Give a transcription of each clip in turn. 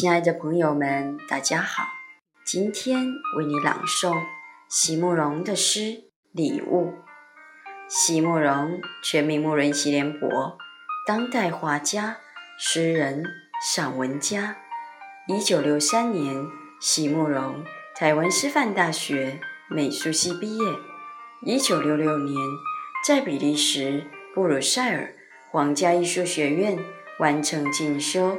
亲爱的朋友们，大家好！今天为你朗诵席慕容的诗《礼物》。席慕容，全名慕人席联博，当代画家、诗人、散文家。一九六三年，席慕容台湾师范大学美术系毕业。一九六六年，在比利时布鲁塞尔皇家艺术学院完成进修。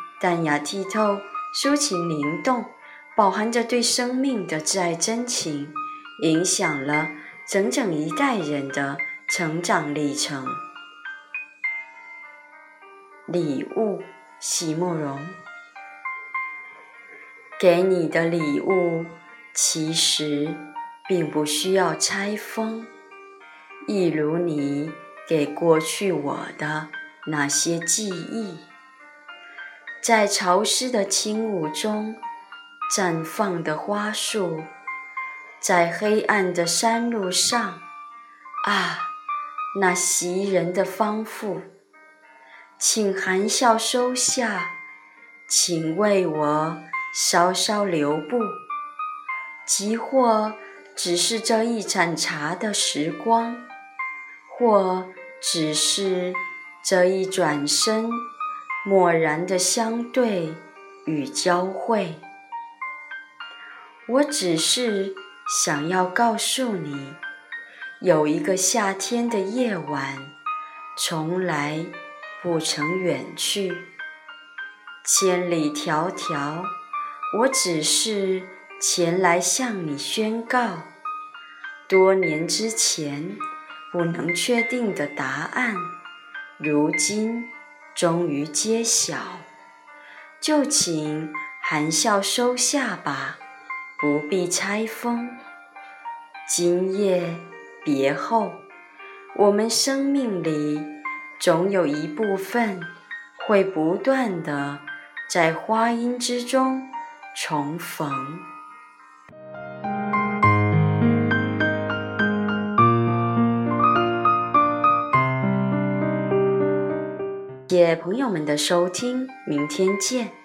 淡雅剔透，抒情灵动，饱含着对生命的挚爱真情，影响了整整一代人的成长历程。礼物，席慕容。给你的礼物，其实并不需要拆封，一如你给过去我的那些记忆。在潮湿的轻雾中绽放的花束，在黑暗的山路上，啊，那袭人的芳馥，请含笑收下，请为我稍稍留步，即或只是这一盏茶的时光，或只是这一转身。漠然的相对与交汇，我只是想要告诉你，有一个夏天的夜晚，从来不曾远去。千里迢迢，我只是前来向你宣告，多年之前不能确定的答案，如今。终于揭晓，就请含笑收下吧，不必拆封。今夜别后，我们生命里总有一部分会不断的在花音之中重逢。谢朋友们的收听，明天见。